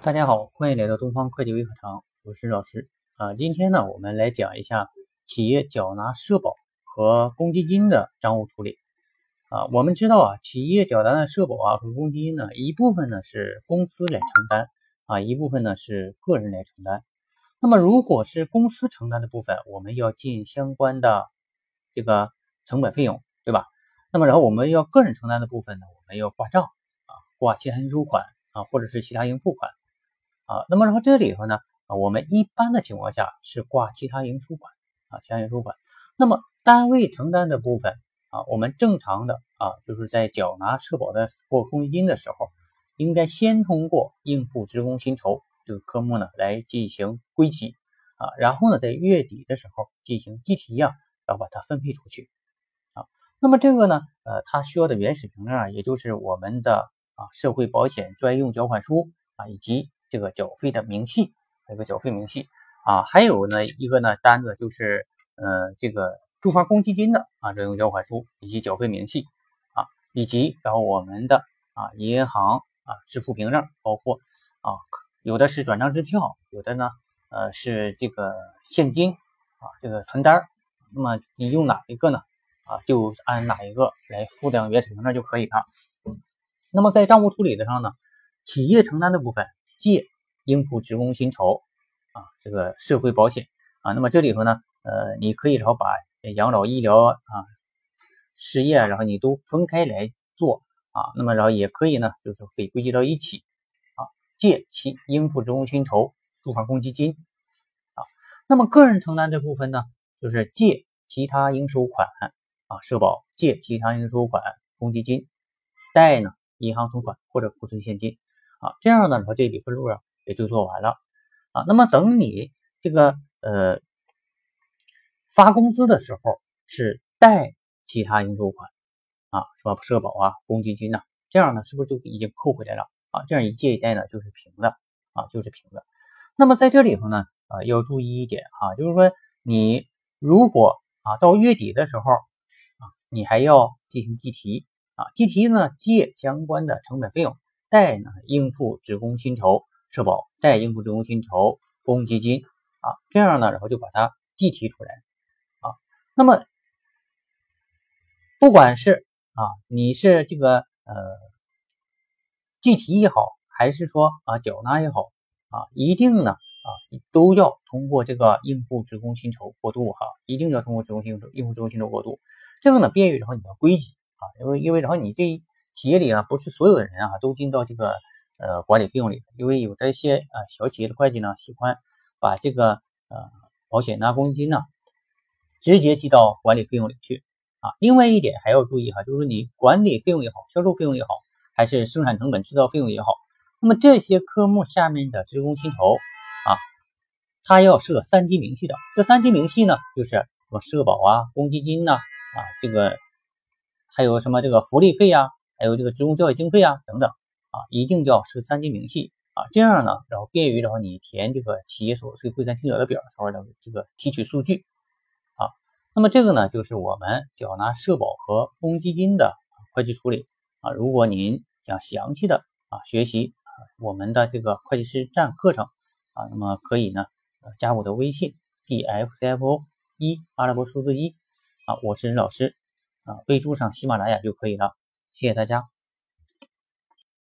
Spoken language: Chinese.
大家好，欢迎来到东方会计微课堂，我是老师啊。今天呢，我们来讲一下企业缴纳社保和公积金的账务处理啊。我们知道啊，企业缴纳的社保啊和公积金呢，一部分呢是公司来承担啊，一部分呢是个人来承担。那么如果是公司承担的部分，我们要进相关的这个成本费用，对吧？那么然后我们要个人承担的部分呢，我们要挂账啊，挂其他应收款啊，或者是其他应付款。啊，那么然后这里头呢，啊，我们一般的情况下是挂其他应收款啊，其他应收款。那么单位承担的部分啊，我们正常的啊，就是在缴纳社保的或公积金的时候，应该先通过应付职工薪酬这个科目呢来进行归集啊，然后呢在月底的时候进行计提呀，然后把它分配出去啊。那么这个呢，呃，它需要的原始凭证啊，也就是我们的啊社会保险专用缴款书啊，以及这个缴费的明细，一个缴费明细啊，还有呢一个呢单子就是呃这个住房公积金的啊专用缴款书以及缴费明细啊，以及然后我们的啊银行啊支付凭证，包括啊有的是转账支票，有的呢呃是这个现金啊这个存单，那么你用哪一个呢啊就按哪一个来附上原始凭证就可以了。那么在账务处理的上呢，企业承担的部分。借应付职工薪酬啊，这个社会保险啊，那么这里头呢，呃，你可以然后把养老医疗啊、失业，然后你都分开来做啊，那么然后也可以呢，就是可以归结到一起啊，借其应付职工薪酬、住房公积金啊，那么个人承担这部分呢，就是借其他应收款啊，社保借其他应收款、公积金，贷呢银行存款或者库存现金。啊，这样呢，然后这笔分录啊也就做完了啊。那么等你这个呃发工资的时候是贷其他应收款啊，是吧？社保啊、公积金呐，这样呢是不是就已经扣回来了啊？这样一借一贷呢就是平的啊，就是平的。那么在这里头呢啊要注意一点啊，就是说你如果啊到月底的时候啊，你还要进行计提啊，计提呢借相关的成本费用。贷呢应付职工薪酬社保，贷应付职工薪酬公积金啊，这样呢，然后就把它计提出来啊。那么不管是啊你是这个呃计提也好，还是说啊缴纳也好啊，一定呢啊都要通过这个应付职工薪酬过渡哈，一定要通过职工薪酬应付职工薪酬过渡，这个呢便于然后你的归集啊，因为因为然后你这。企业里啊，不是所有的人啊都进到这个呃管理费用里，因为有的一些啊小企业的会计呢，喜欢把这个呃保险呐、公积金呐直接记到管理费用里去啊。另外一点还要注意哈，就是你管理费用也好，销售费用也好，还是生产成本、制造费用也好，那么这些科目下面的职工薪酬啊，它要设三级明细的。这三级明细呢，就是什么社保啊、公积金呐啊，这个还有什么这个福利费呀。还有这个职工教育经费啊等等啊，一定要是三级明细啊，这样呢，然后便于然后你填这个企业所得税汇算清缴的表的时候的这个提取数据啊。那么这个呢，就是我们缴纳社保和公积金的会计处理啊。如果您想详细的啊学习啊我们的这个会计师站课程啊，那么可以呢加我的微信 d f c f o 一阿拉伯数字一啊，我是任老师啊，备注上喜马拉雅就可以了。谢谢大家。